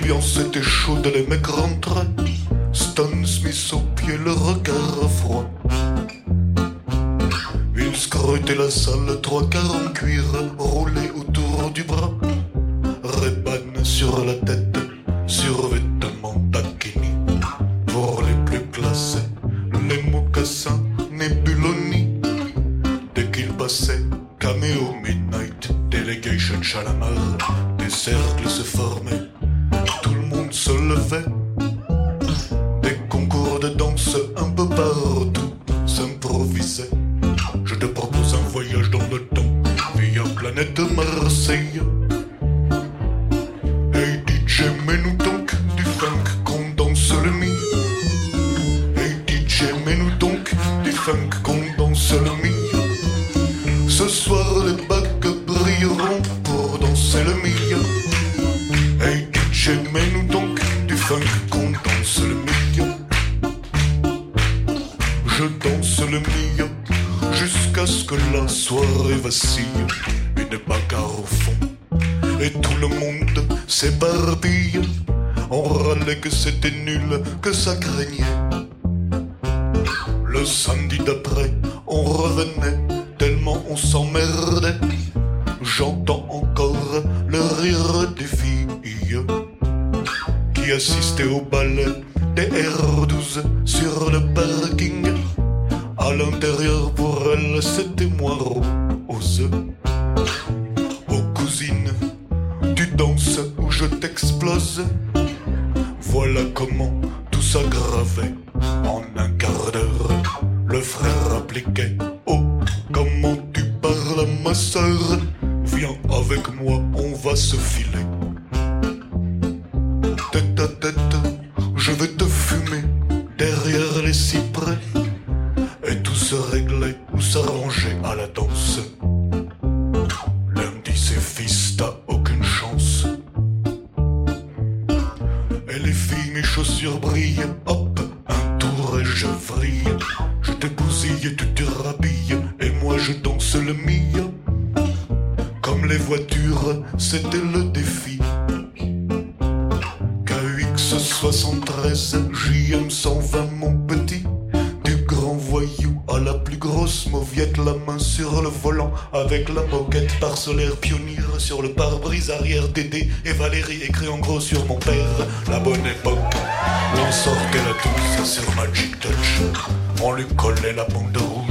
l'ambiance était chaude, les mecs rentraient. Stan Smith au pied, le regard froid. Il scrutait la salle, trois quarts en cuir, roulé autour du bras. Reban sur la tête plus grosse mauviette, la main sur le volant, avec la moquette parcellaire pionnière sur le pare-brise arrière d'Édé et Valérie écrit en gros sur mon père. La bonne époque, l'on sortait la douce sur Magic Touch, on lui collait la bande rouge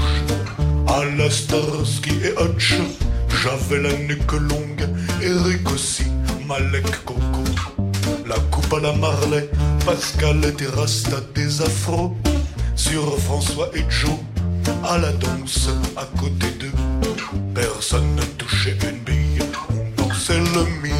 à la Starsky et Hutch. J'avais la nuque longue, Eric aussi, Malek Coco. La coupe à la Marley, Pascal était rasta des afros. Sur François et Joe, à la danse à côté d'eux. Personne ne touchait une bille, on dansait le mille.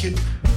You.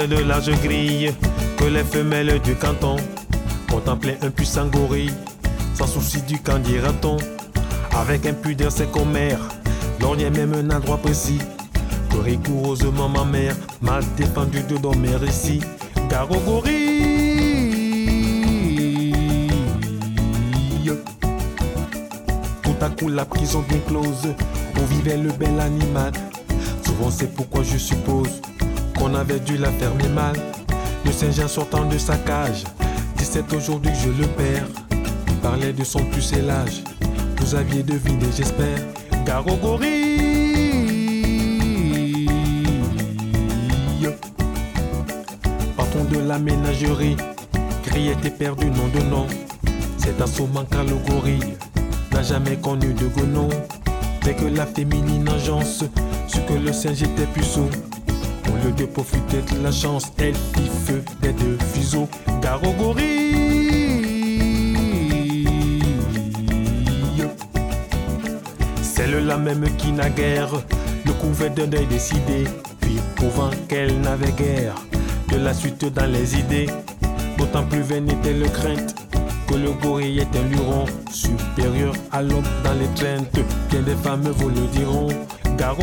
Travers le large grille que les femelles du canton contemplaient un puissant gorille, sans souci du camp dira-t-on. Avec impudeur, c'est commère, l'ornier même un endroit précis que rigoureusement ma mère m'a défendu de dormir ici. Au gorille. Tout à coup, la prison bien close où vivait le bel animal. Souvent, c'est pourquoi je suppose qu'on avait dû la fermer mal. Le Saint-Jean sortant de sa cage, 17 aujourd'hui je le perds. Il parlait de son pucellage. Vous aviez deviné, j'espère. Gorille. Patron de la ménagerie, criait et perdu nom de nom. C'est assommant car le gorille n'a jamais connu de gonon. Dès que la féminine agence, ce que le singe était puceau. Lieu de profiter de la chance, elle fit feu des deux fuseaux. Gare au gorille. Celle-là même qui naguère le couvert d'un œil décidé, puis prouvant qu'elle n'avait guère de la suite dans les idées. D'autant plus vaine était le crainte que le gorille est un luron supérieur à l'homme dans les craintes. Bien des femmes vous le diront. Gare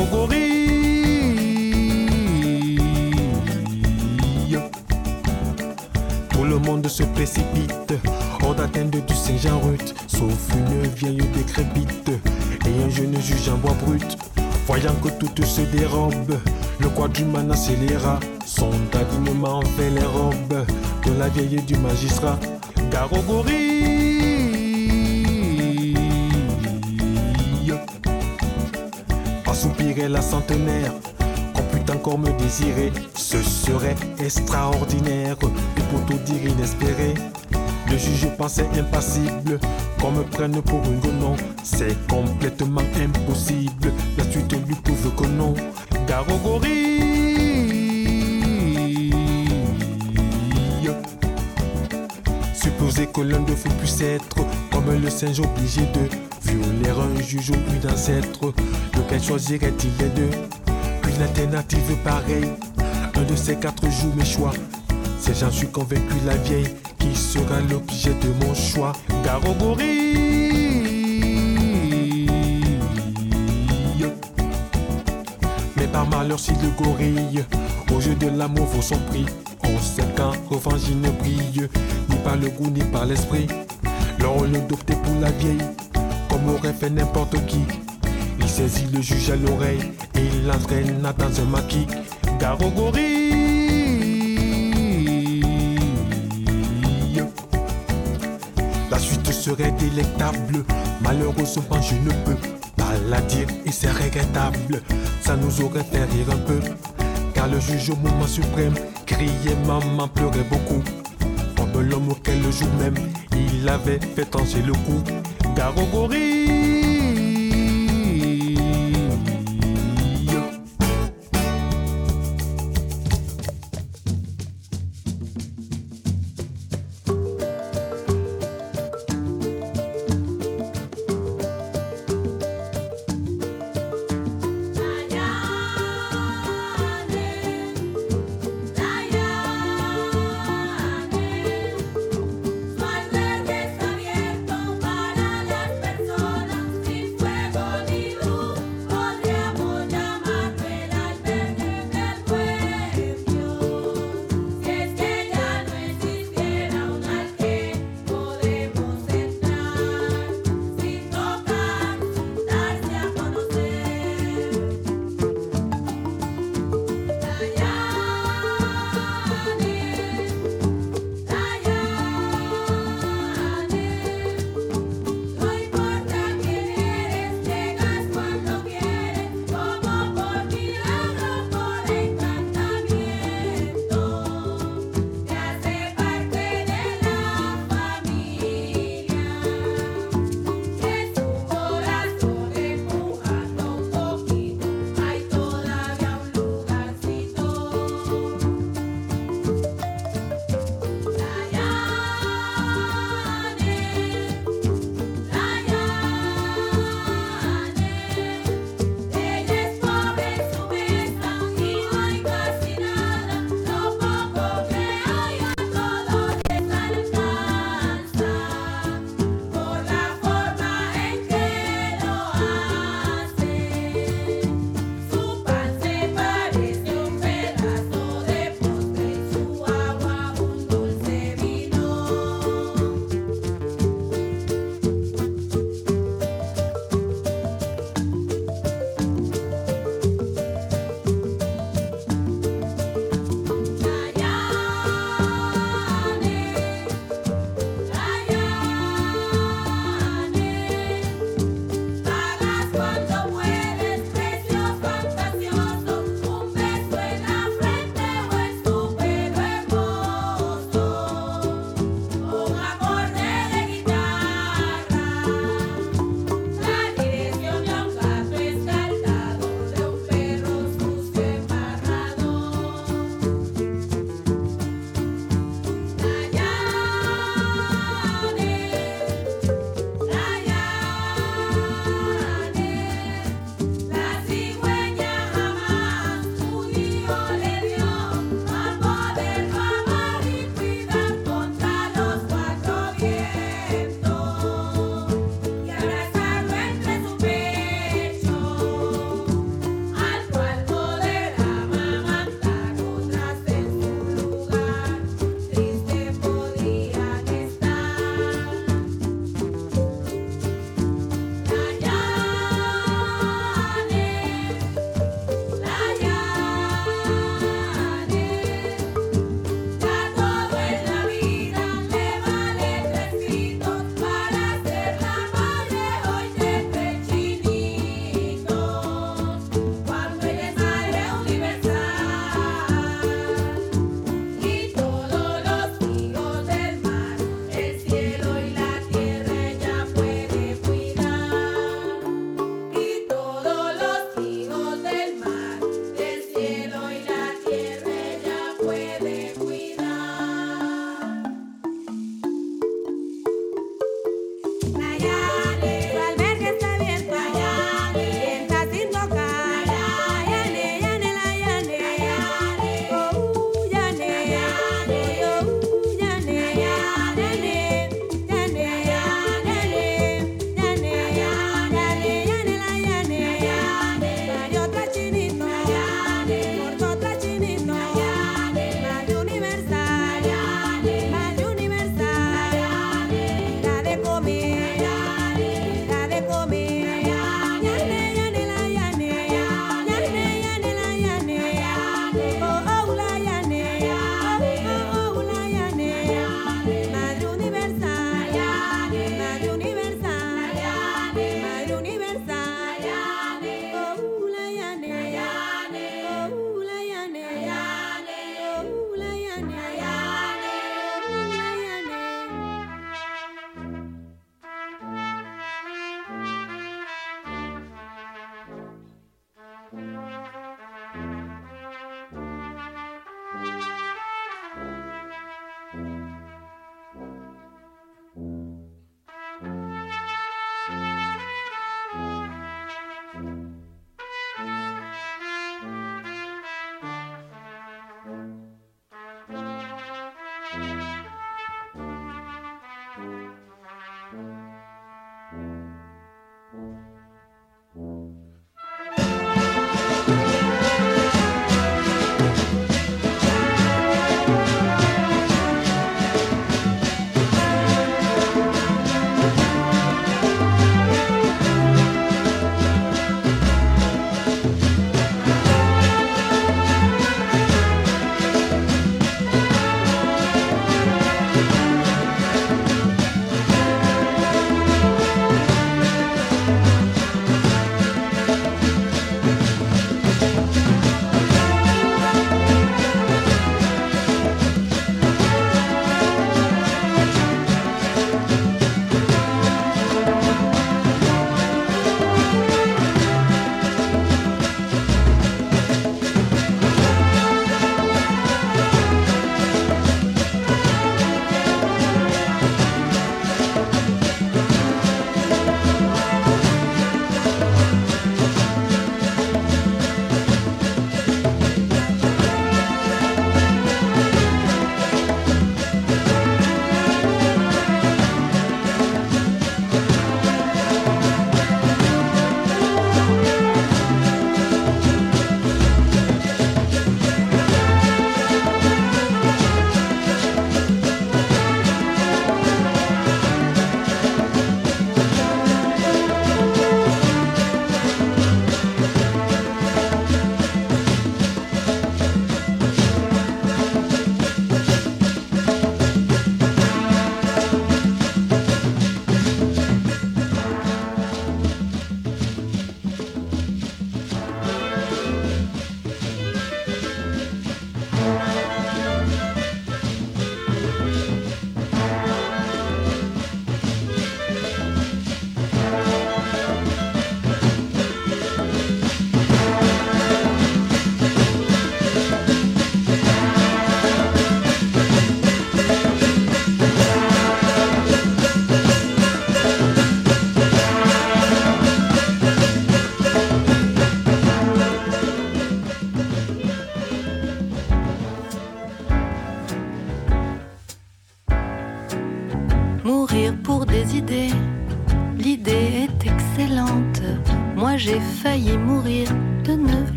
le monde se précipite hors d'atteinte du Saint-Jean-Ruth, sauf une vieille décrépite et un jeune juge en bois brut. Voyant que tout se dérobe, le quadruman accéléra son adignement fait les robes de la vieille du magistrat. Gorille. Pas soupirer la centenaire, qu'on put encore me désirer, ce serait extraordinaire pour tout dire inespéré. Le juge pensait impassible, qu'on me prenne pour une gonon, c'est complètement impossible. La suite lui prouve que non. Gorille. Supposer que l'un de vous puisse être comme le singe obligé de violer un juge ou une ancêtre. Lequel choisirait-il les deux? Une alternative pareille. Un de ces quatre jours mes choix. C'est j'en suis convaincu la vieille qui sera l'objet de mon choix. Gorille. Mais par malheur si le gorille au jeu de l'amour vaut son prix. On sait qu'en revanche il ne brille ni par le goût ni par l'esprit. L'on le d'opter pour la vieille, comme aurait fait n'importe qui. Il saisit le juge à l'oreille et il l'entraîne dans un maquis. Gare La suite serait délectable. Malheureusement, je ne peux pas la dire et c'est regrettable. Ça nous aurait fait rire un peu. Car le juge au moment suprême criait maman, pleurait beaucoup. Comme l'homme auquel le jour même il avait fait trancher le cou. Gare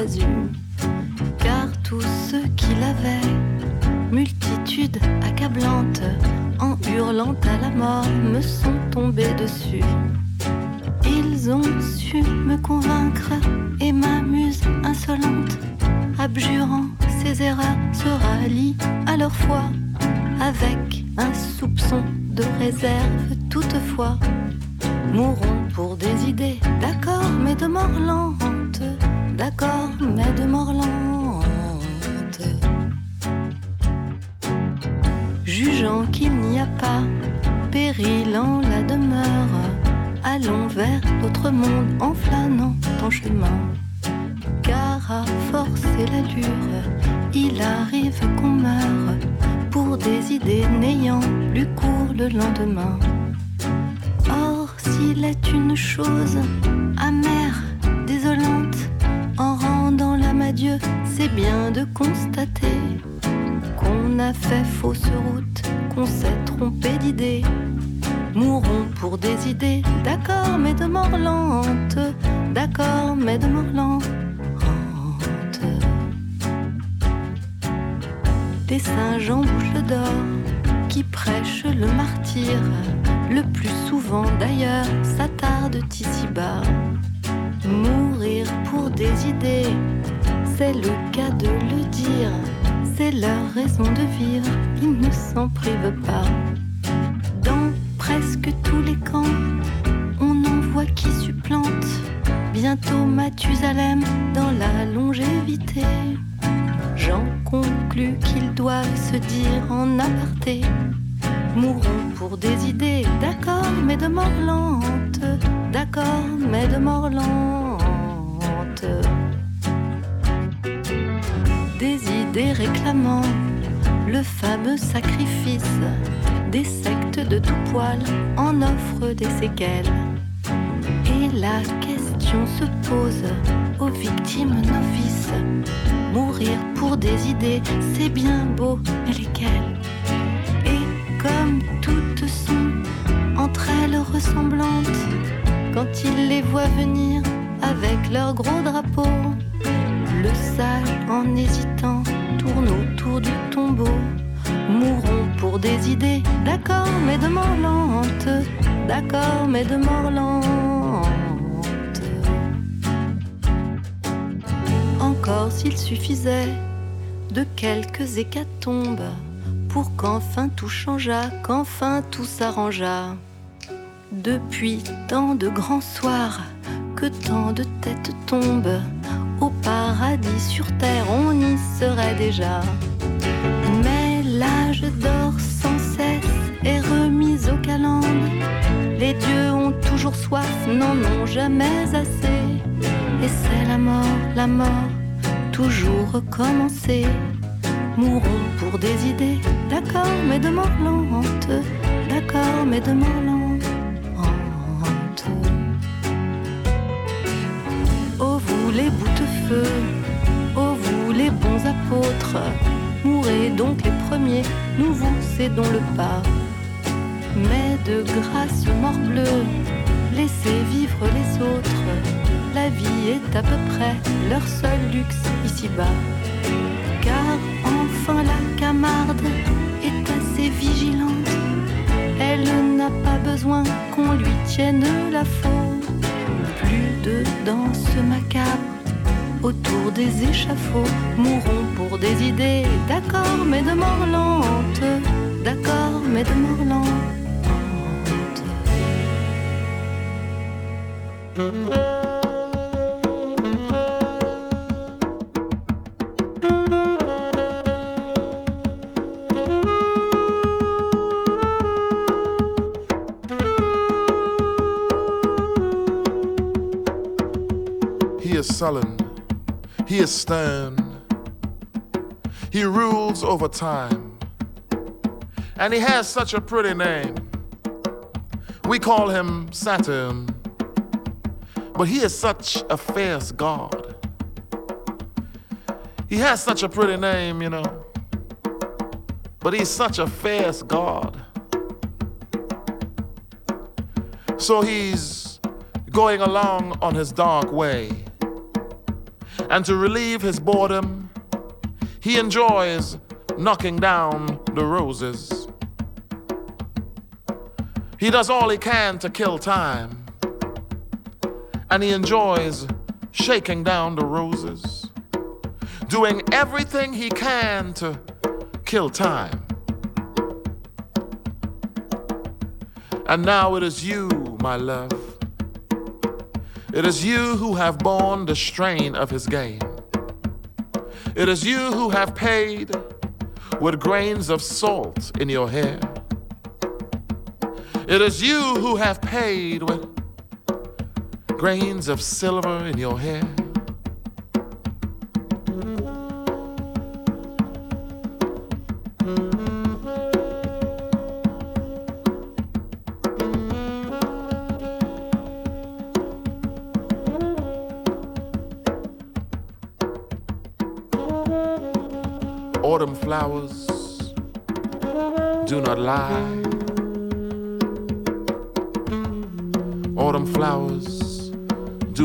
Brasil. qu'on s'est trompé d'idée. Mourons pour des idées, d'accord, mais de mort lente, d'accord, mais de mort lente. des saints en Bouche d'Or qui prêchent le martyr, le plus souvent d'ailleurs s'attardent ici-bas. Mourir pour des idées, c'est le cas de le dire c'est leur raison de vivre, ils ne s'en privent pas. Dans presque tous les camps, on en voit qui supplante. Bientôt Mathusalem dans la longévité. J'en conclus qu'ils doivent se dire en aparté. Mourons pour des idées, d'accord, mais de mort lente. D'accord, mais de mort lente. Des idées réclamant le fameux sacrifice. Des sectes de tout poil en offrent des séquelles. Et la question se pose aux victimes novices. Mourir pour des idées, c'est bien beau, mais lesquelles? Et comme toutes sont entre elles ressemblantes, quand ils les voient venir avec leurs gros drapeaux, le sage en hésitant tourne autour du tombeau. Mourront pour des idées, d'accord, mais de mort lente, d'accord, mais de mort lente. Encore s'il suffisait de quelques hécatombes pour qu'enfin tout changeât, qu'enfin tout s'arrangeât. Depuis tant de grands soirs, que tant de têtes tombent, paradis sur terre on y serait déjà. Mais l'âge d'or sans cesse est remis au calendes. Les dieux ont toujours soif, n'en ont jamais assez. Et c'est la mort, la mort, toujours recommencer. Mourons pour des idées, d'accord, mais de lente. D'accord, mais de lente. Oh vous les oh vous les bons apôtres, mourrez donc les premiers, nous vous cédons le pas. Mais de grâce morbleu, laissez vivre les autres, la vie est à peu près leur seul luxe ici-bas. Car enfin la camarde est assez vigilante, elle n'a pas besoin qu'on lui tienne la faute. Plus de danse macabre autour des échafauds mourront pour des idées. D'accord mais de mort lente. D'accord mais de mort lente. He is stern. He rules over time. And he has such a pretty name. We call him Saturn. But he is such a fierce God. He has such a pretty name, you know. But he's such a fierce God. So he's going along on his dark way. And to relieve his boredom, he enjoys knocking down the roses. He does all he can to kill time. And he enjoys shaking down the roses, doing everything he can to kill time. And now it is you, my love. It is you who have borne the strain of his game. It is you who have paid with grains of salt in your hair. It is you who have paid with grains of silver in your hair.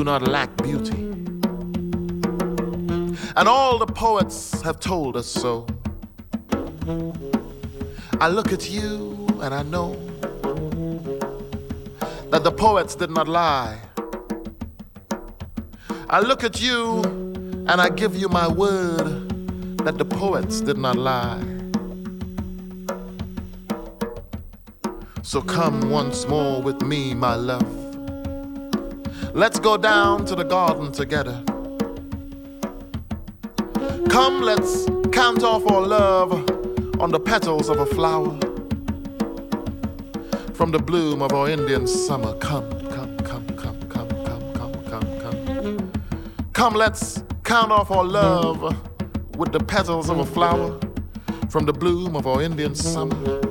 Not lack beauty. And all the poets have told us so. I look at you and I know that the poets did not lie. I look at you and I give you my word that the poets did not lie. So come once more with me, my love. Let's go down to the garden together. Come, let's count off our love on the petals of a flower. From the bloom of our Indian summer. Come, come, come, come, come, come, come, come, come. Come, let's count off our love with the petals of a flower from the bloom of our Indian summer.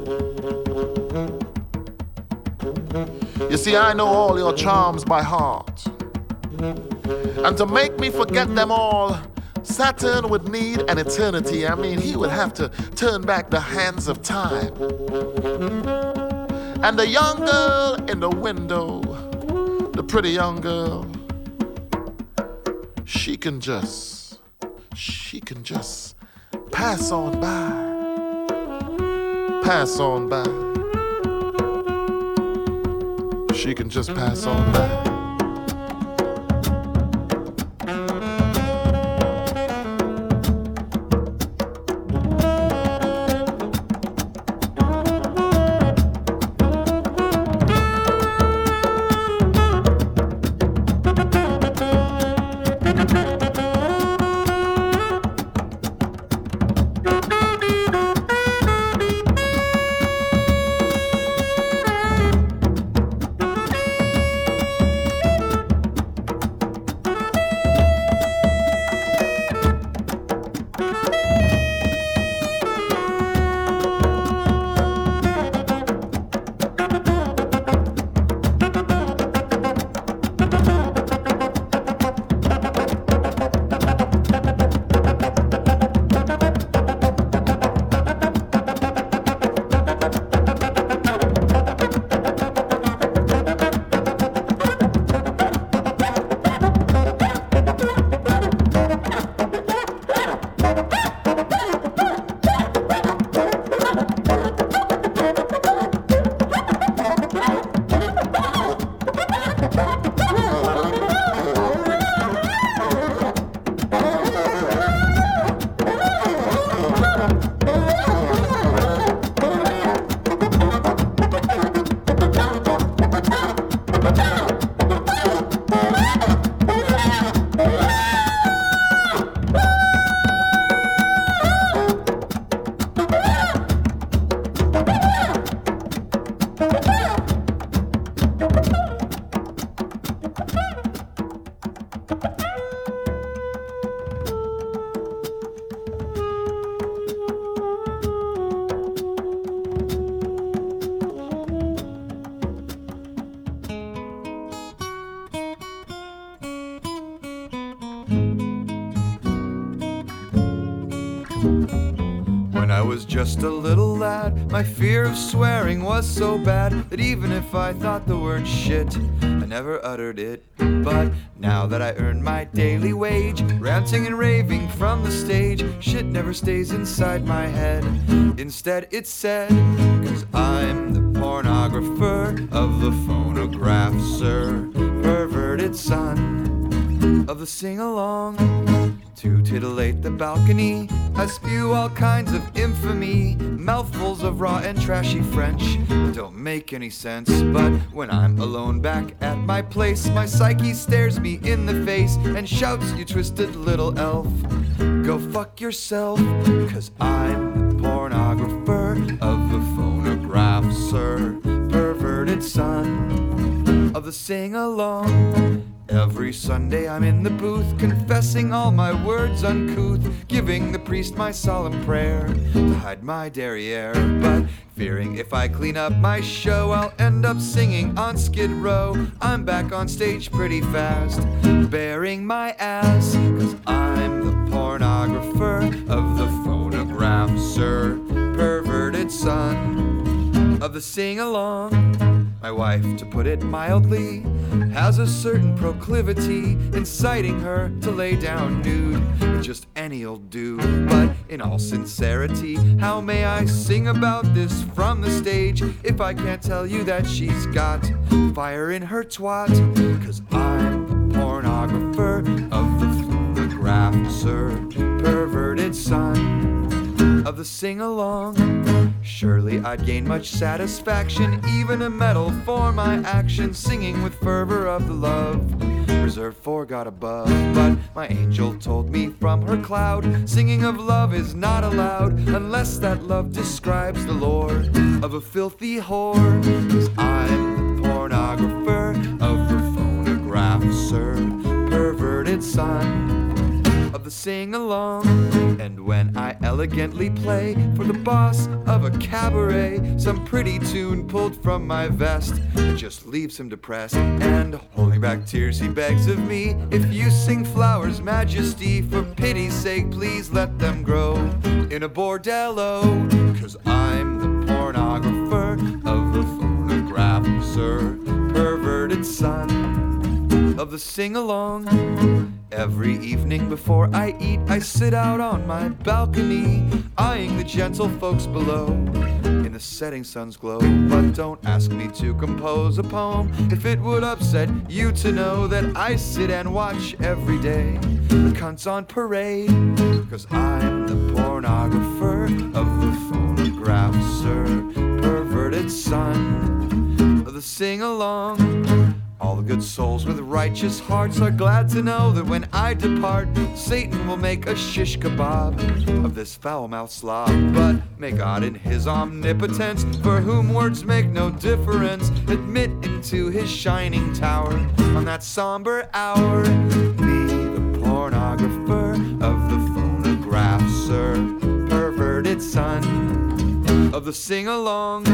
See, I know all your charms by heart. And to make me forget them all, Saturn would need an eternity. I mean, he would have to turn back the hands of time. And the young girl in the window, the pretty young girl, she can just, she can just pass on by, pass on by. She can just pass on by. I earn my daily wage, ranting and raving from the stage, shit never stays inside my head. Instead, it's said, cause I'm the pornographer of the phonograph, sir. Perverted son of the sing along. To titillate the balcony, I spew all kinds of infamy, mouthfuls of raw and trashy French don't make any sense. But when I'm alone back at my place, my psyche stares me in the face and shouts, You twisted little elf, go fuck yourself, cause I'm the pornographer of the phonograph, sir, perverted son of the sing along. Every Sunday I'm in the booth, confessing all my words uncouth, giving the priest my solemn prayer to hide my derriere. But fearing if I clean up my show, I'll end up singing on Skid Row. I'm back on stage pretty fast, bearing my ass, cause I'm the pornographer of the phonograph, sir, perverted son of the sing along. My wife, to put it mildly, has a certain proclivity, inciting her to lay down nude. Just any'll do. But in all sincerity, how may I sing about this from the stage if I can't tell you that she's got fire in her twat? Cause I'm the pornographer of the phonograph, sir, perverted son of the sing along. Surely I'd gain much satisfaction, even a medal for my action, singing with fervor of the love reserved for God above. But my angel told me from her cloud, singing of love is not allowed unless that love describes the lore of a filthy whore. Cause I'm the pornographer of the phonograph, sir, perverted son the sing along. And when I elegantly play for the boss of a cabaret, some pretty tune pulled from my vest, it just leaves him depressed. And holding back tears, he begs of me, if you sing flowers, majesty, for pity's sake, please let them grow in a bordello. Cause I'm the pornographer of the phonograph, sir, perverted son of the sing along. Every evening before I eat, I sit out on my balcony, eyeing the gentle folks below in the setting sun's glow. But don't ask me to compose a poem if it would upset you to know that I sit and watch every day the cunts on parade. Cause I'm the pornographer of the phonograph, sir, perverted son of the sing along. All the good souls with righteous hearts are glad to know that when I depart, Satan will make a shish kebab of this foul mouthed slob. But may God in his omnipotence, for whom words make no difference, admit into his shining tower on that somber hour. Me, the pornographer of the phonograph, sir, perverted son of the sing along.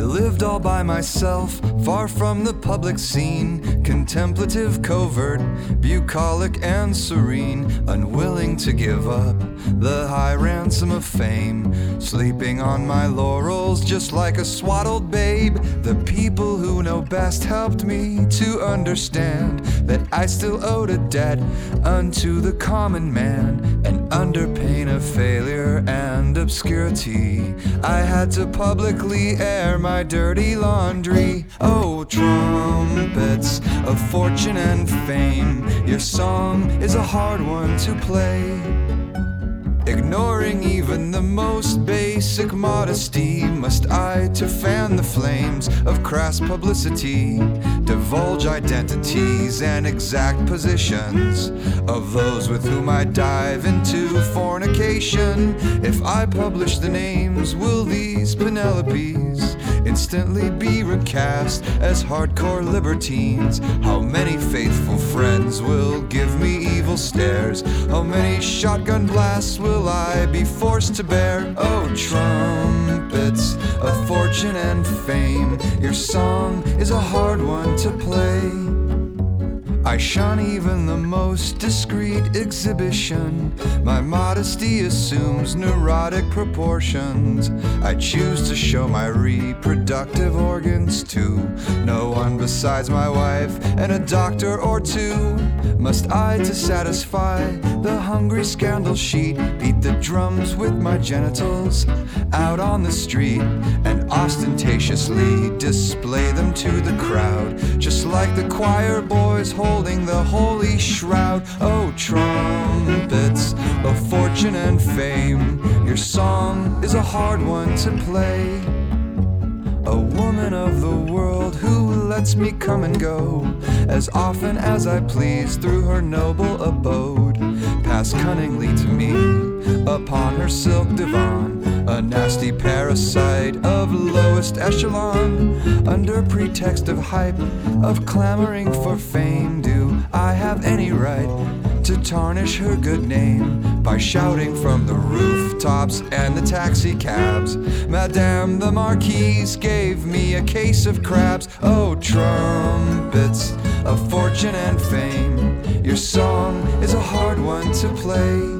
I lived all by myself, far from the public scene, contemplative, covert, bucolic, and serene, unwilling to give up the high ransom of fame, sleeping on my laurels just like a swaddled babe. The people who know best helped me to understand that I still owed a debt unto the common man, and under pain of failure and obscurity, I had to publicly air my dirty laundry. Oh, trumpets of fortune and fame, your song is a hard one to play. Ignoring even the most basic modesty, must I, to fan the flames of crass publicity, divulge identities and exact positions of those with whom I dive into fornication? If I publish the names, will these Penelopes instantly be recast as hardcore libertines? How many faithful friends will give me evil stares? How many shotgun blasts will I be forced to bear? Oh, trumpets of fortune and fame, your song is a hard one to play. I shun even the most discreet exhibition. My modesty assumes neurotic proportions. I choose to show my reproductive organs to no one besides my wife and a doctor or two. Must I, to satisfy the hungry scandal sheet, beat the drums with my genitals out on the street and ostentatiously display them to the crowd, just like the choir boys holding the holy shroud. Oh, trumpets of fortune and fame, your song is a hard one to play. A woman of the world who lets me come and go as often as I please through her noble abode. Pass cunningly to me upon her silk divan, a nasty parasite of lowest echelon. Under pretext of hype, of clamoring for fame, do I have any right? to tarnish her good name by shouting from the rooftops and the taxi cabs. Madame the Marquise gave me a case of crabs. Oh, trumpets of fortune and fame, your song is a hard one to play.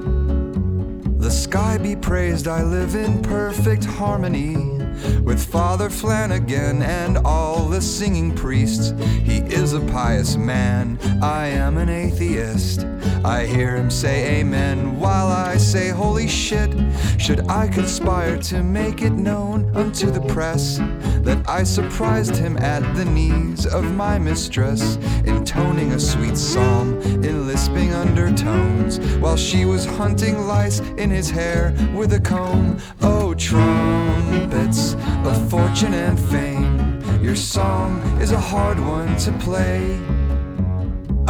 The sky be praised, I live in perfect harmony with Father Flanagan and all the singing priests. He is a pious man, I am an atheist. I hear him say amen while I say holy shit. Should I conspire to make it known unto the press that I surprised him at the knees of my mistress, intoning a sweet psalm in lisping undertones, while she was hunting lice in his hair with a comb? Oh, trumpets of fortune and fame, your song is a hard one to play.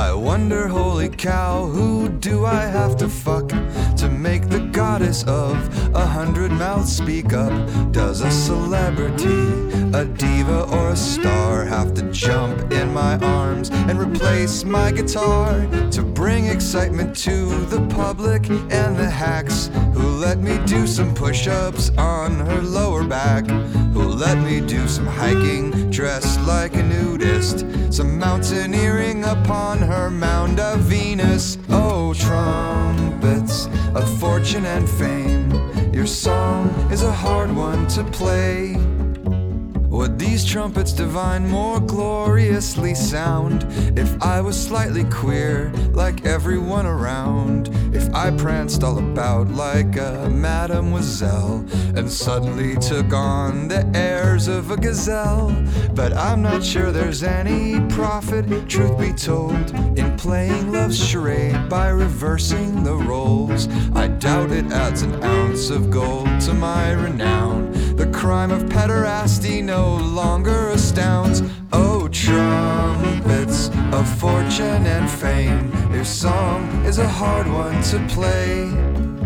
I wonder, holy cow, who do I have to fuck to make the goddess of a hundred mouths speak up? Does a celebrity, a diva, or a star have to jump in my arms and replace my guitar to bring excitement to the public and the hacks who let me do some push ups on her lower back? Who let me do some hiking dressed like a nudist, some mountaineering upon her mound of Venus. Oh, trumpets of fortune and fame, your song is a hard one to play. Would these trumpets divine more gloriously sound if I was slightly queer like everyone around? If I pranced all about like a mademoiselle and suddenly took on the airs of a gazelle? But I'm not sure there's any profit, truth be told, in playing love's charade by reversing the roles. I doubt it adds an ounce of gold to my renown. The crime of pederasty no longer astounds. Oh, trumpets of fortune and fame, your song is a hard one to play.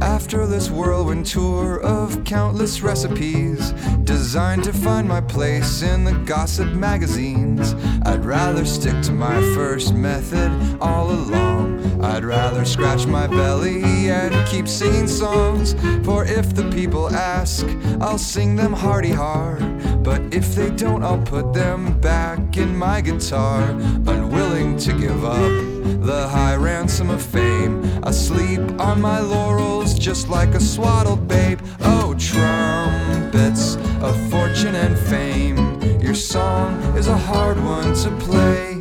After this whirlwind tour of countless recipes designed to find my place in the gossip magazines, I'd rather stick to my first method all along. I'd rather scratch my belly and keep singing songs. For if the people ask, I'll sing them hearty hard. But if they don't, I'll put them back in my guitar, unwilling to give up the high ransom of fame. Asleep on my laurels, just like a swaddled babe. Oh, trumpets of fortune and fame, your song is a hard one to play.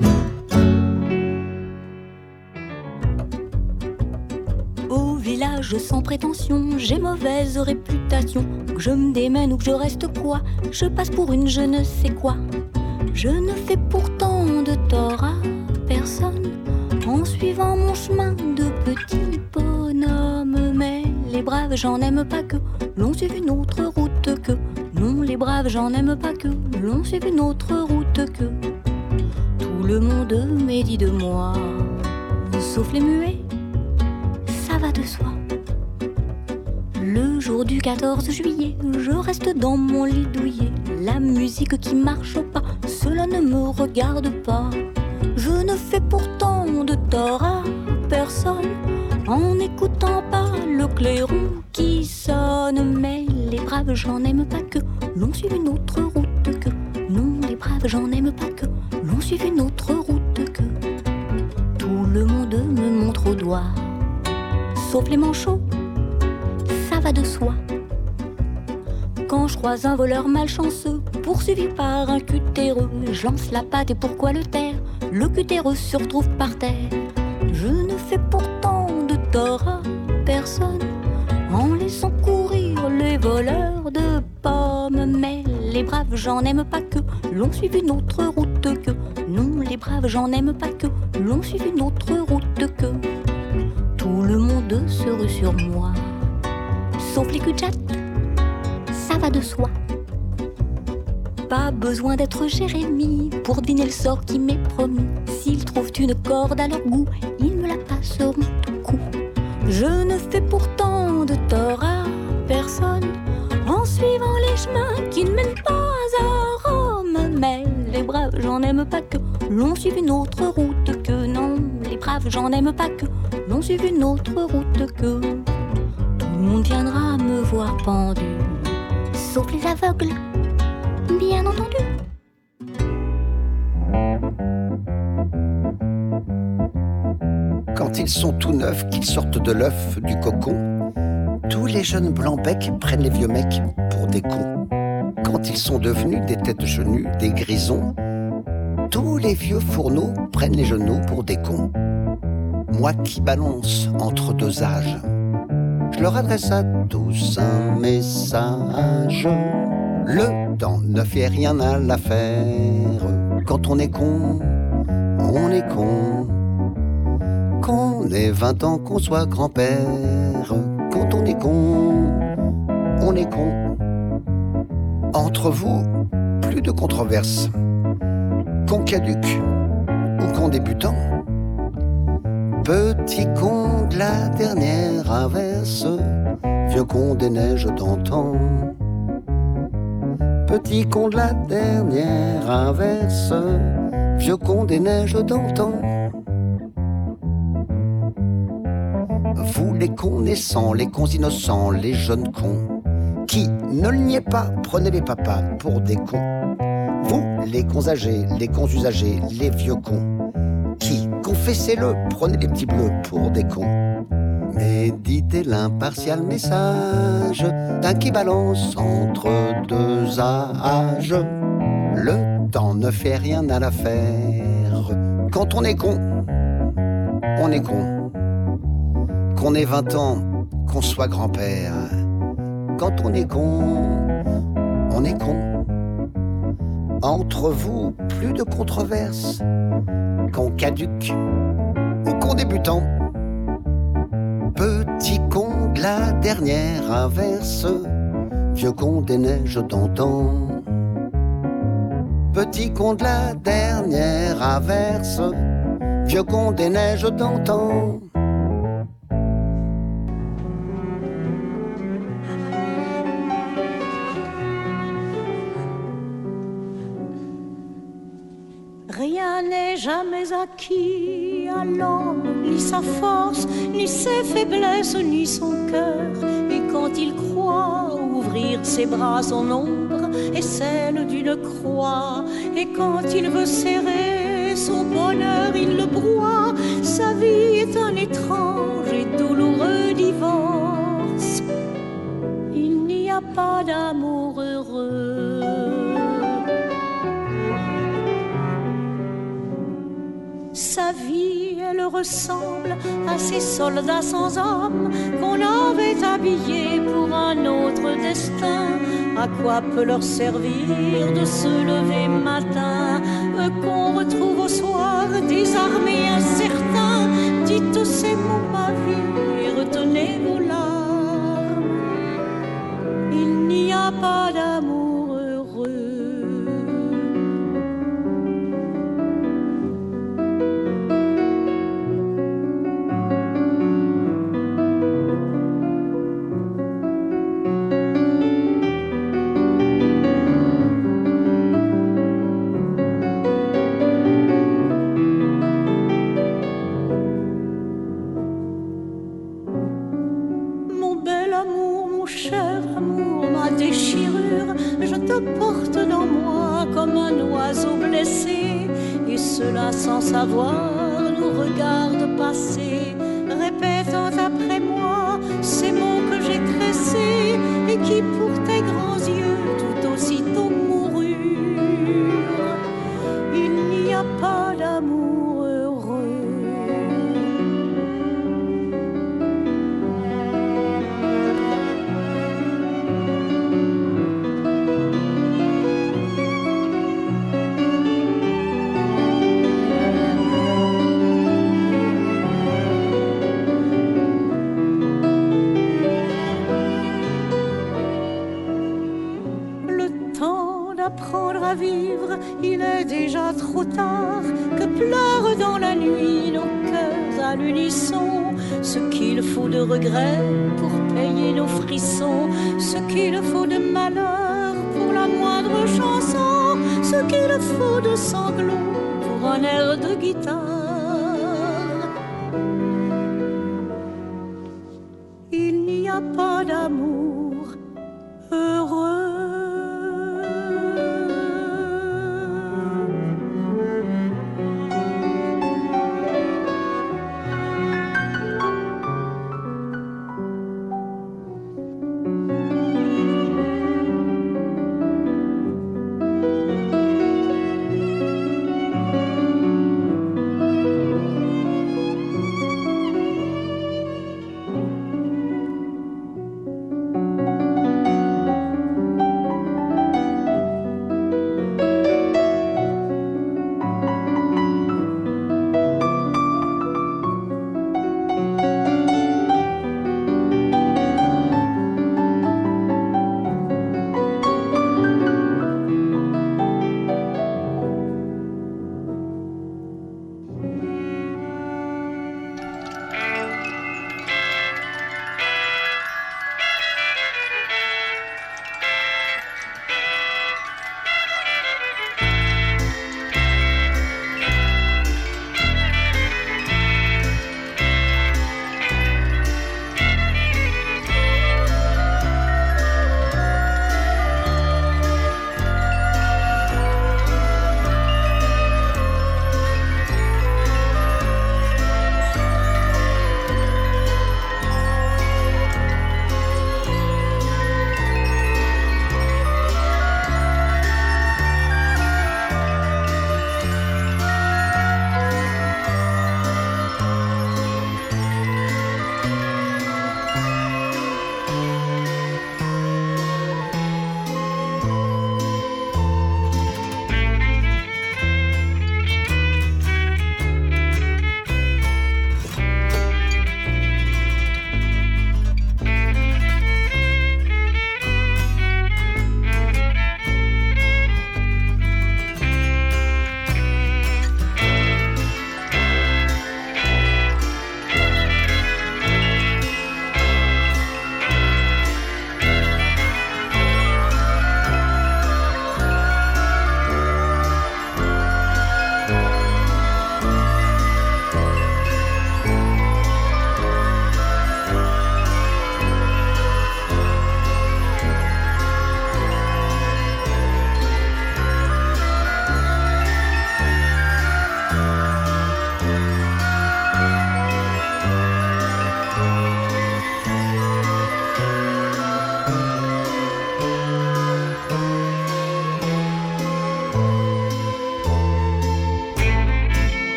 Au village sans prétention, j'ai mauvaise réputation. Que je me démène ou que je reste quoi, je passe pour une je ne sais quoi. Je ne fais pourtant de tort à personne en suivant mon chemin de petit bonhomme. Mais les braves, j'en aime pas que l'on suive une autre route que. Non, les braves, j'en aime pas que l'on suive une autre route que. Tout le monde médit de moi, sauf les muets, ça va de soi. Le jour du 14 juillet, je reste dans mon lit douillet. La musique qui marche pas, cela ne me regarde pas. Je ne fais pourtant de tort à personne en n'écoutant pas le clairon qui sonne. Mais les braves, j'en aime pas que l'on suive une autre route que. Non, les braves, j'en aime pas que l'on suive une autre route que. Tout le monde me montre au doigt, sauf les manchots, ça va de soi. Quand je croise un voleur malchanceux, poursuivi par un cutéreux, je lance la patte et pourquoi le taire? Le cutéreux se retrouve par terre. Je ne fais pourtant de tort à personne en laissant courir les voleurs de pommes. Mais les braves, j'en aime pas que l'on suive une autre route que. Non, les braves, j'en aime pas que l'on suive une autre route que. Tout le monde se rue sur moi, sauf les cul ça va de soi. Besoin d'être Jérémie pour deviner le sort qui m'est promis. S'ils trouvent une corde à leur goût, ils me la passeront tout coup. Je ne fais pourtant de tort à personne en suivant les chemins qui ne mènent pas à Rome. Mais les braves, j'en aime pas que l'on suive une autre route que non. Les braves, j'en aime pas que l'on suive une autre route que tout le monde viendra me voir pendu sauf les aveugles, bien entendu. Quand ils sont tout neufs, qu'ils sortent de l'œuf, du cocon, Tous les jeunes blancs becs prennent les vieux mecs pour des cons. Quand ils sont devenus des têtes genues, des grisons, tous les vieux fourneaux prennent les genoux pour des cons. Moi qui balance entre deux âges, je leur adresse à tous un message. Le temps ne fait rien à l'affaire. Quand on est con, on est con. Qu'on ait 20 ans, qu'on soit grand-père. Quand on est con, on est con. Entre vous, plus de controverses. Qu'on caduque ou qu'on débutant. Petit con de la dernière averse, vieux con des neiges d'antan. Petit con de la dernière averse, vieux con des neiges d'antan. Vous les connaissants, les cons innocents, les jeunes cons, qui, ne le niez pas, prenez les papas pour des cons. Vous, les cons âgés, les cons usagés, les vieux cons, qui, confessez-le, prenez les petits bleus pour des cons. Méditez l'impartial message d'un qui balance entre deux âges. Le temps ne fait rien à l'affaire. Quand on est con, on est con. Qu'on ait 20 ans, qu'on soit grand-père. Quand on est con, on est con. Entre vous, plus de controverses. Qu'on caduque ou qu'on débutant. Petit con de la dernière averse, vieux con des neiges d'antan. Petit con de la dernière averse, vieux con des neiges d'antan. Rien n'est jamais acquis ni sa force, ni ses faiblesses, ni son cœur. Et quand il croit ouvrir ses bras, son ombre est celle d'une croix. Et quand il veut serrer son bonheur, il le broie. Sa vie est un étrange et douloureux divorce. Il n'y a pas d'amour heureux. Elle ressemble à ces soldats sans hommes qu'on avait habillés pour un autre destin. À quoi peut leur servir de se lever matin, qu'on retrouve au soir désarmés, incertains Dites ces mots, ma vie, et retenez vos larmes. Il n'y a pas d'amour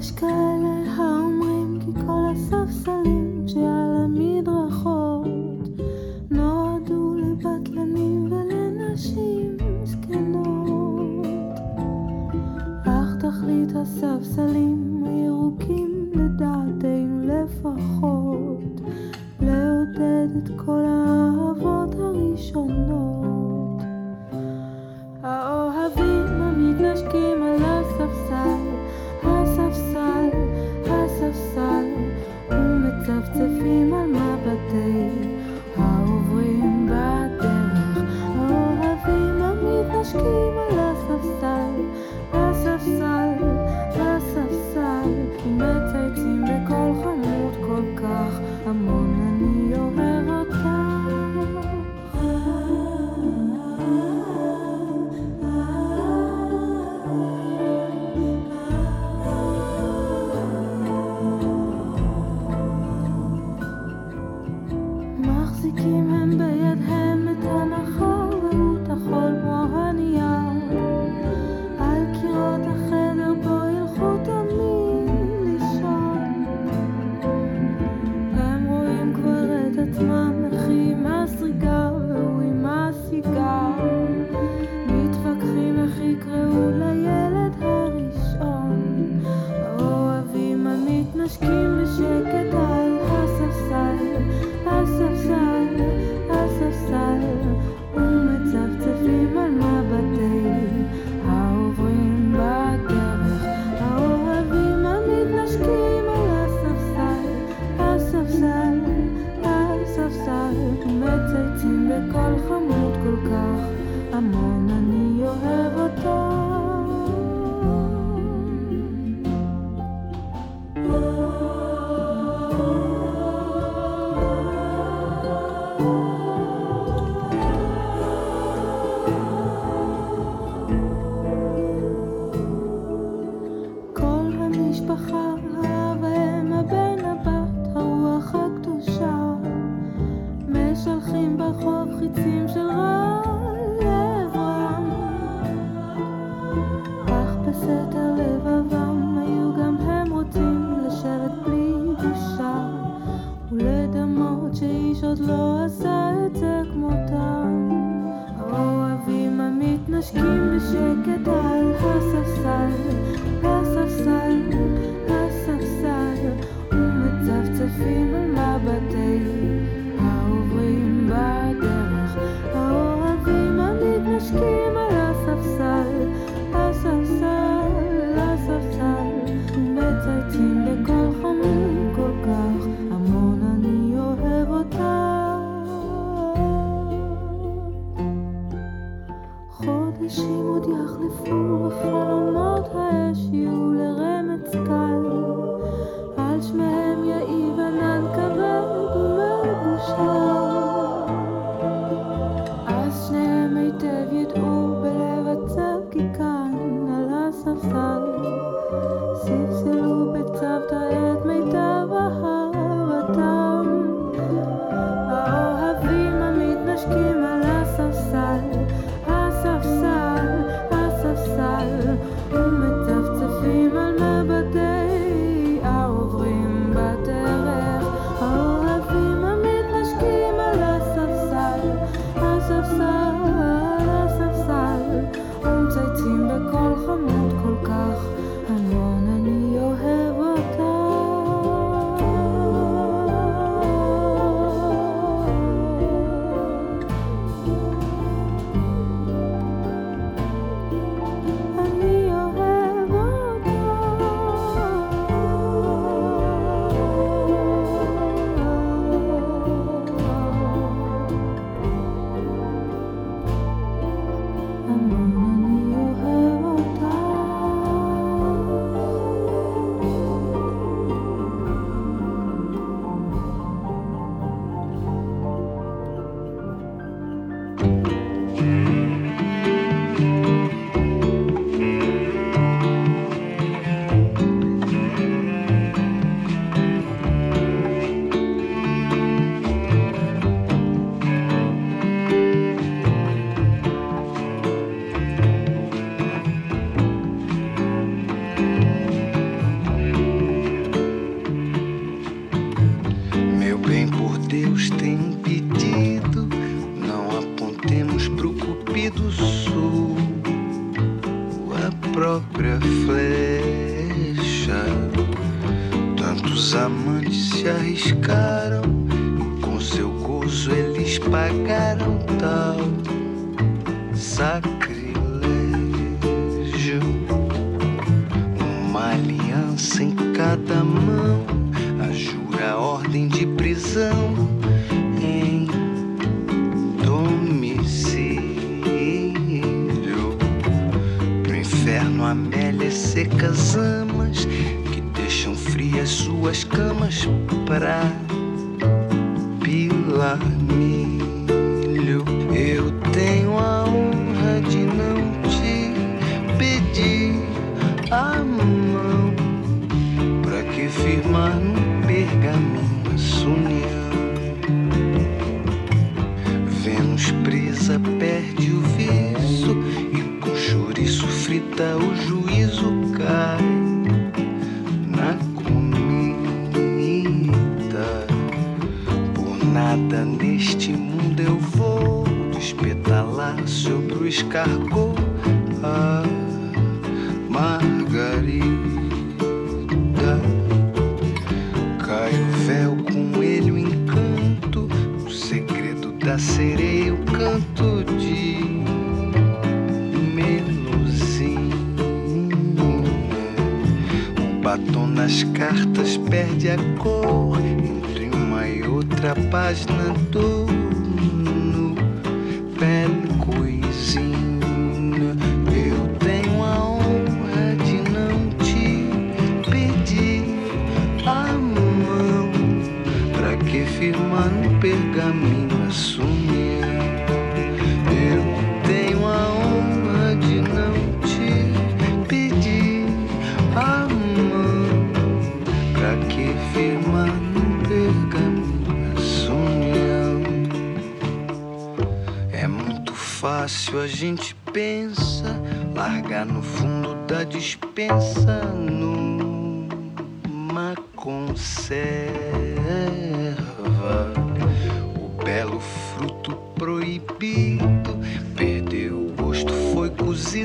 יש כאלה האומרים כי כל הספסלים שעל המדרכות נועדו לבטלנים ולנשים זקנות. אך תכלית הספסלים הירוקים לדעתנו לפחות לעודד את כל האהבות הראשונות. האוהבים המתנשקים הספסל ומצפצפים על מבטי העוברים בדרך, האוהבים המתנשקים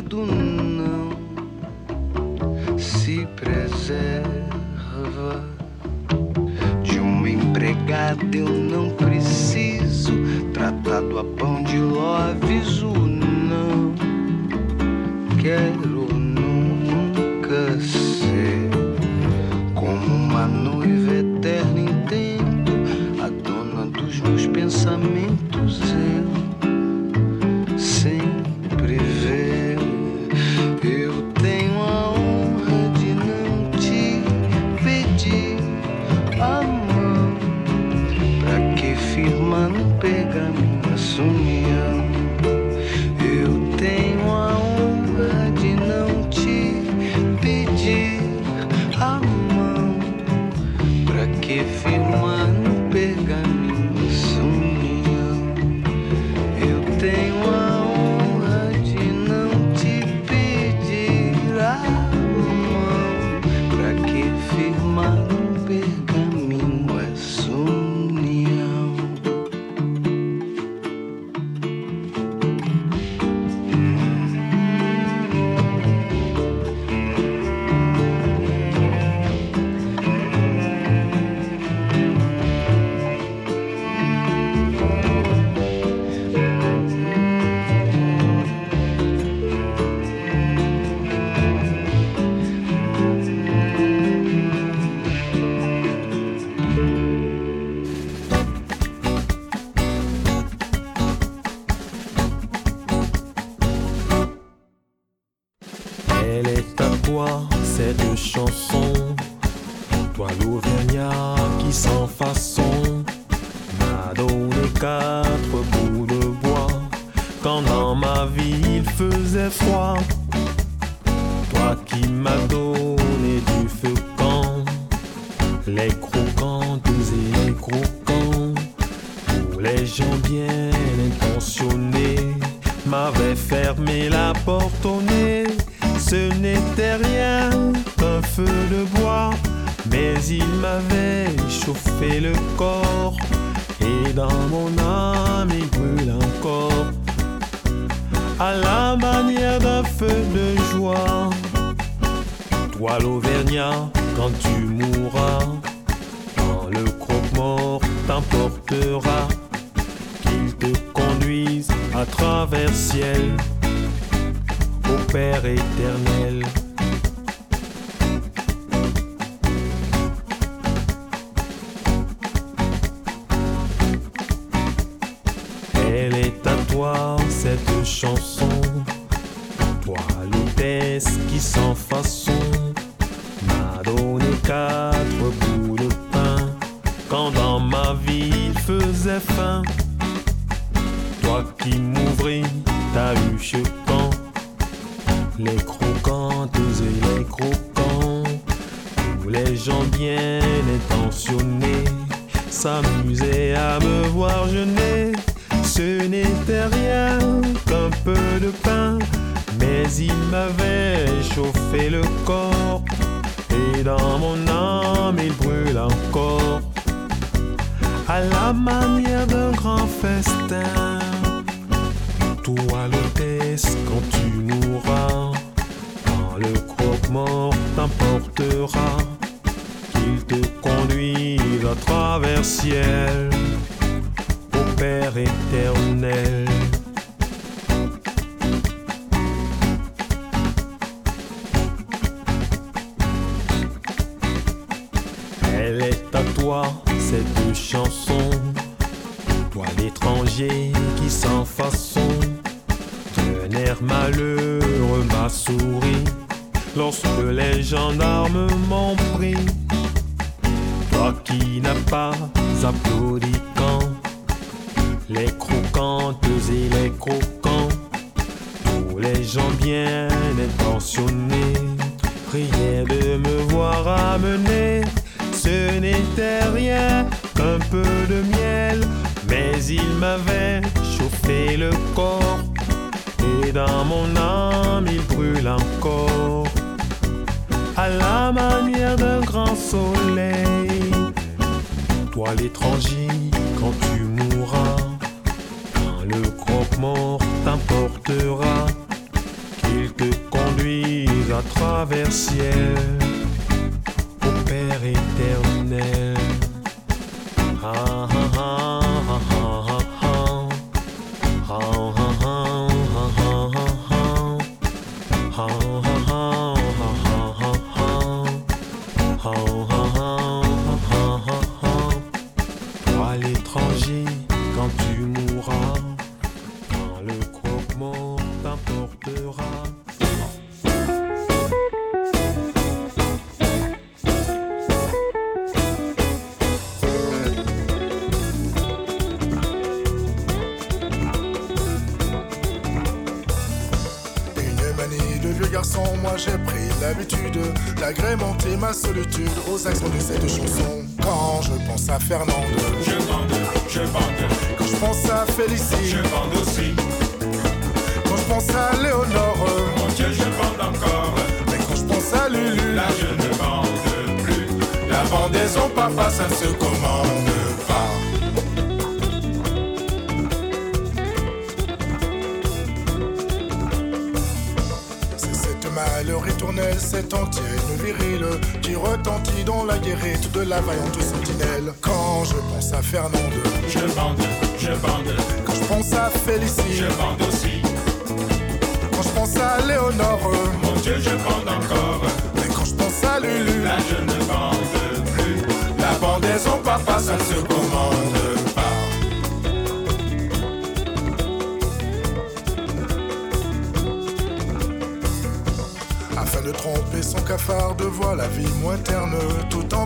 não se preserva. De uma empregada eu não preciso, tratado a pão de ló, aviso não quero. mourras. Quand le croque-mort t'importera, qu'il te conduise à travers ciel, au Père éternel.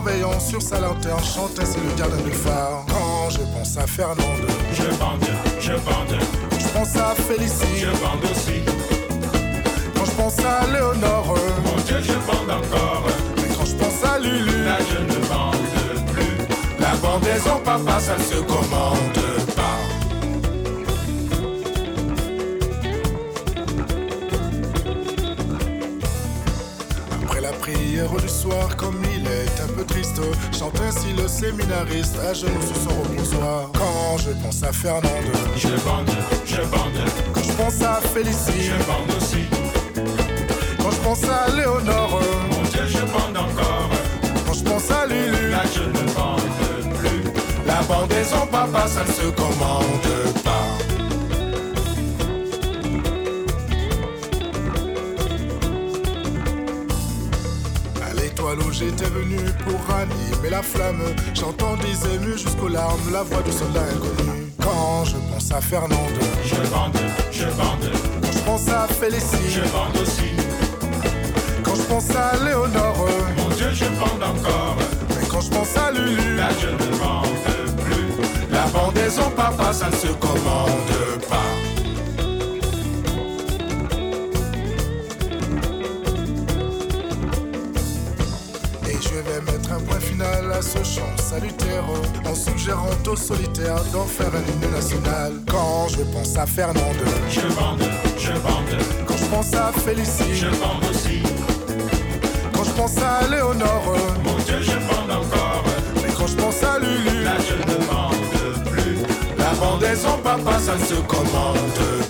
veillant sur sa lanterne, chantait, c'est le gardien du phare. Quand je pense à Fernande, je bande, je bande. Je pense à Félicie, je bande aussi. Quand je pense à Léonore, mon Dieu, je bande encore. Mais quand je pense à Lulu, là je ne bande plus. La bandaison, papa, ça se commande. comme il est un peu triste. Chante ainsi le séminariste à genoux sous son reposoir. Quand je pense à Fernande, je bande, je bande. Quand je pense à Félicie, je bande aussi. Quand je pense à Léonore, mon Dieu, je bande encore. Quand je pense à Lulu, là je ne bande plus. La bande et son papa, ça ne se commande pas. J'étais venu pour ranimer la flamme, j'entends des émus jusqu'aux larmes, la voix du soldat inconnu. Quand je pense à Fernande, Je bande, je bande, quand je pense à Félicie, je bande aussi. quand je pense à Léonore, Mon Dieu, je bande encore. mais quand je pense à Lulu, Là, je ne bande plus. La bandaison, papa, ça ne se commande pas. À ce chant salutaire en suggérant aux solitaires d'en faire un hymne national. Quand je pense à Fernande, Je bande, je bande, quand je pense à Félicie, je bande aussi. quand je pense à Léonore, Mon Dieu, je bande encore. mais quand je pense à Lulu, Là, je ne bande plus. La bandaison, papa, ça ne se commande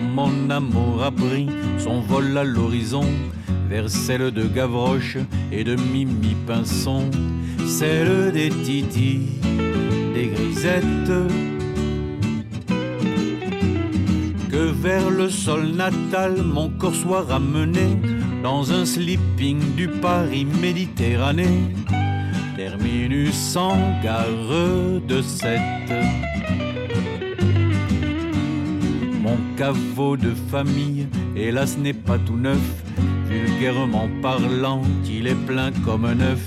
Mon amour a pris son vol à l'horizon, vers celle de Gavroche et de Mimi Pinson, celle des Titi, des Grisettes, que vers le sol natal mon corps soit ramené dans un sleeping du Paris Méditerranée, terminus en gare de sept. Caveau de famille, hélas, n'est pas tout neuf, vulgairement parlant, il est plein comme un œuf.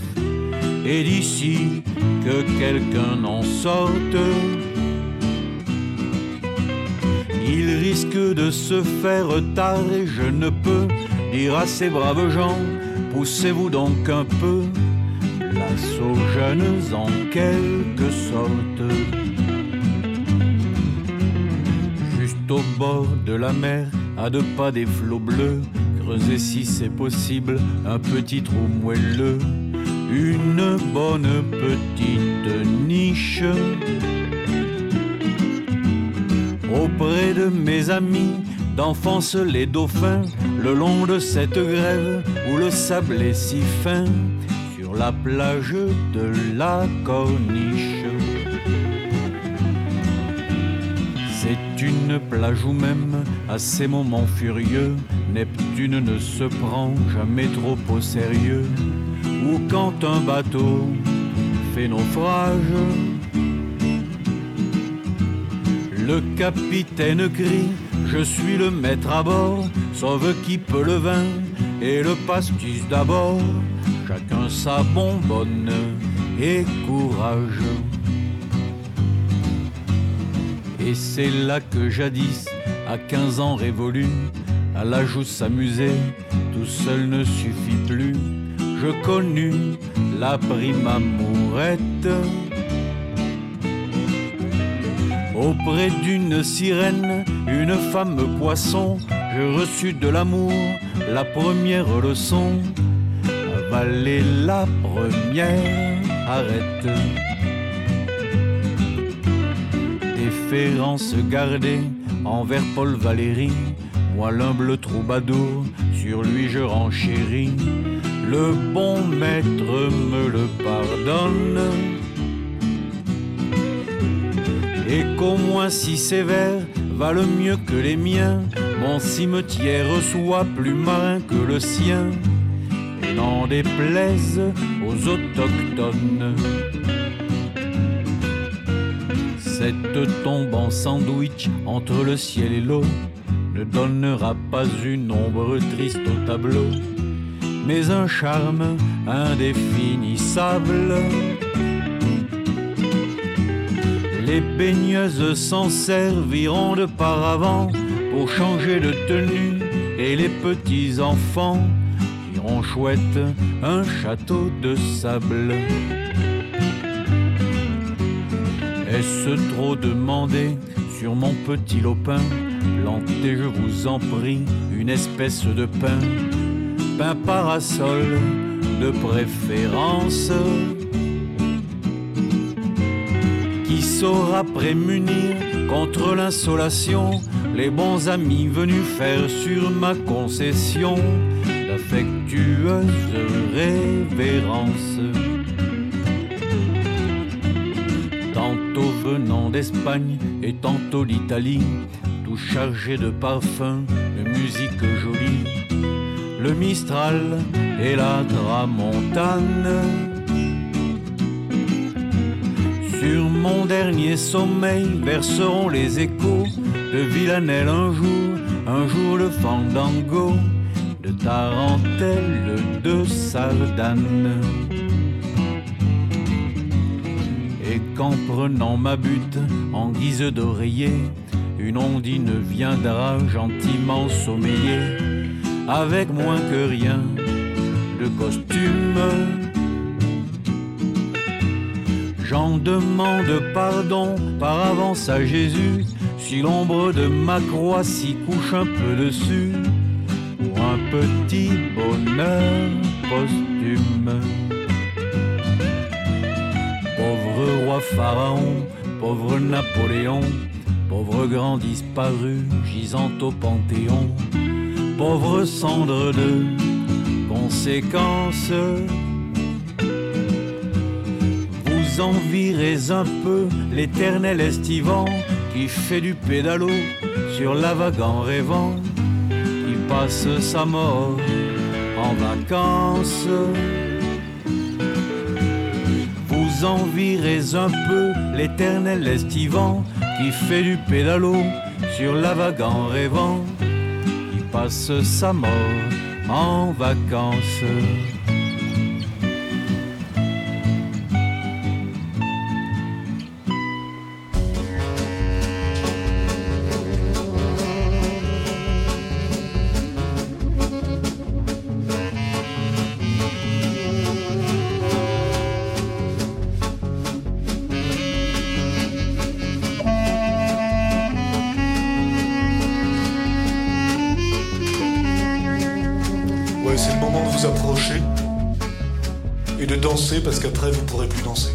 Et d'ici que quelqu'un en sorte, il risque de se faire tard et je ne peux dire à ces braves gens, poussez-vous donc un peu, place aux jeunes en quelque sorte. Au bord de la mer, à deux pas des flots bleus, creusez si c'est possible un petit trou moelleux, une bonne petite niche auprès de mes amis d'enfance les dauphins le long de cette grève où le sable est si fin sur la plage de la corniche. Une plage où même à ces moments furieux Neptune ne se prend jamais trop au sérieux ou quand un bateau fait naufrage le capitaine crie, je suis le maître à bord, sauve qui peut le vin et le pastis d'abord. Chacun sa bonbonne et courage. Et c'est là que jadis, à 15 ans révolu, à l'âge où s'amuser, tout seul ne suffit plus. Je connus la prime amourette Auprès d'une sirène, une femme poisson, j'ai reçu de l'amour la première leçon. Avaler la première arrête. Déférence gardée envers Paul Valéry, moi l'humble troubadour, sur lui je renchéris. Le bon maître me le pardonne et qu'au moins si sévère valent mieux que les miens. Mon cimetière soit plus marin que le sien, n'en déplaise aux autochtones. Cette tombe en sandwich entre le ciel et l'eau ne donnera pas une ombre triste au tableau, mais un charme indéfinissable les baigneuses s'en serviront de paravent pour changer de tenue et les petits enfants iront chouette un château de sable. Est-ce trop demandé sur mon petit lopin? Plantez, je vous en prie, une espèce de pain, pain parasol de préférence. Qui saura prémunir contre l'insolation les bons amis venus faire sur ma concession? D'affectueuses révérences. Et tantôt d'Italie, tout chargé de parfums, de musique jolie, le Mistral et la Tramontane sur mon dernier sommeil verseront les échos de Villanelle un jour, un jour le fandango de Tarentelle, de Sardane. qu'en prenant ma butte en guise d'oreiller, une ondine viendra gentiment sommeiller, avec moins que rien de costume. J'en demande pardon par avance à Jésus, si l'ombre de ma croix s'y couche un peu dessus, pour un petit bonheur posthume. pharaon, pauvre Napoléon, pauvre grand disparu, gisant au panthéon, pauvre cendre de conséquences. Vous envirez un peu l'éternel estivant qui fait du pédalo sur la vague en rêvant, qui passe sa mort en vacances vous envirez un peu l'éternel estivant qui fait du pédalo sur la vague en rêvant, qui passe sa mort en vacances. parce qu'après vous ne pourrez plus danser.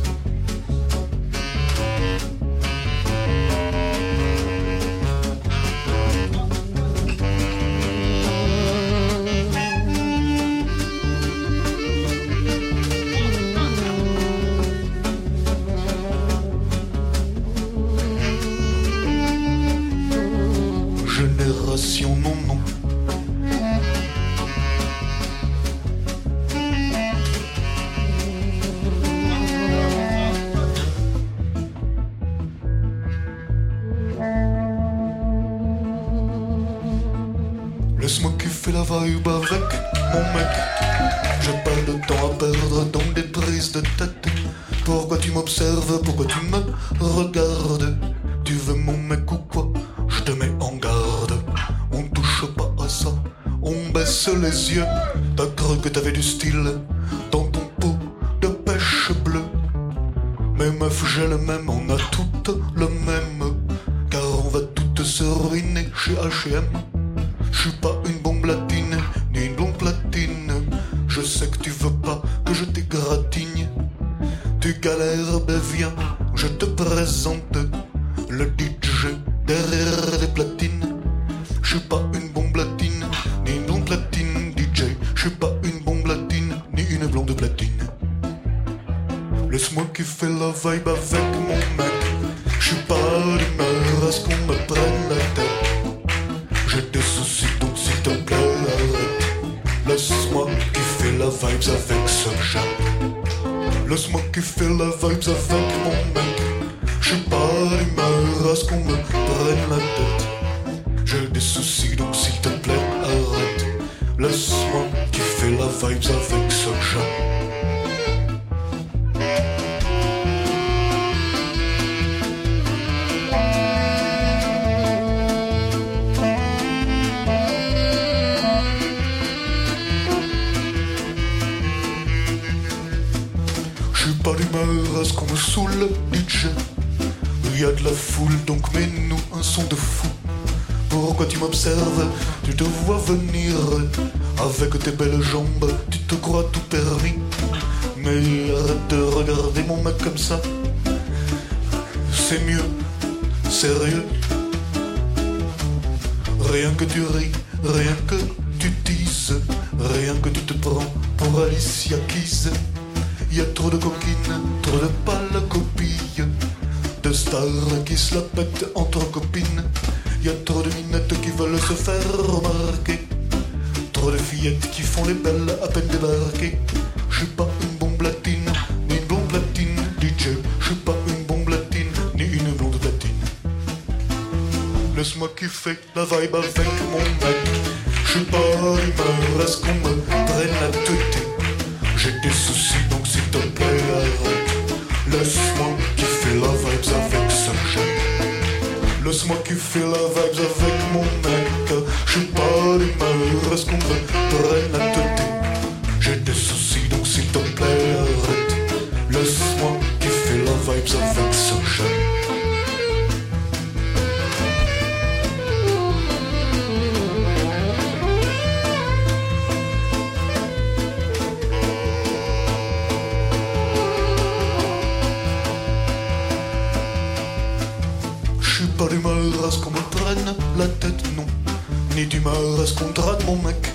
Mon mec.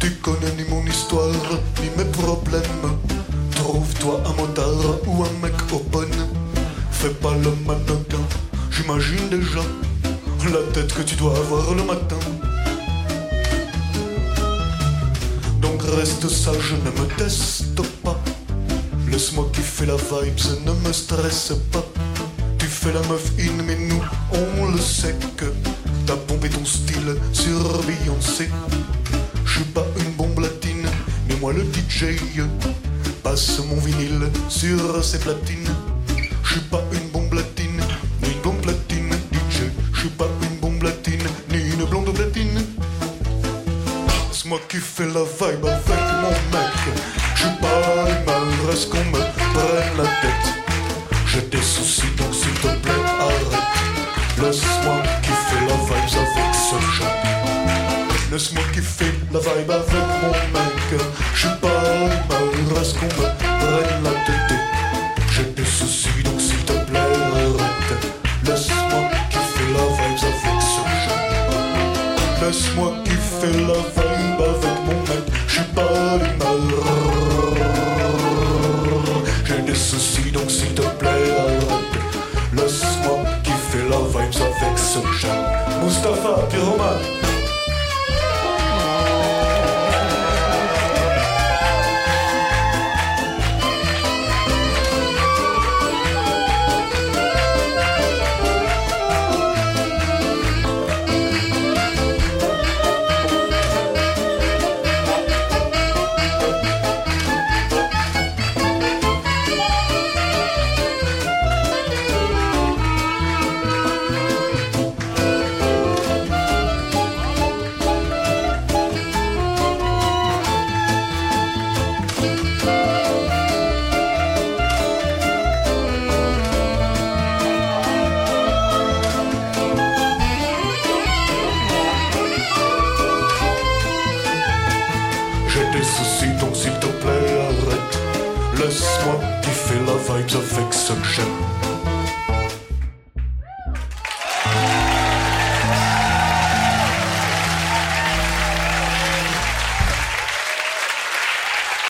Tu connais ni mon histoire, ni mes problèmes. Trouve-toi un motard ou un mec open. Fais pas le mannequin, j'imagine déjà la tête que tu dois avoir le matin. Donc reste sage, ne me teste pas. Laisse-moi kiffer la vibe, ça ne me stresse pas. Tu fais la meuf in, mais nous, on le sait que ton style sur Beyoncé. Je suis pas une bombe latine, mais moi le DJ passe mon vinyle sur ses platines. Je suis pas une bombe latine, ni une bombe platine, DJ. Je suis pas une bombe latine, ni une blonde platine. C'est moi qui fais la vibe avec la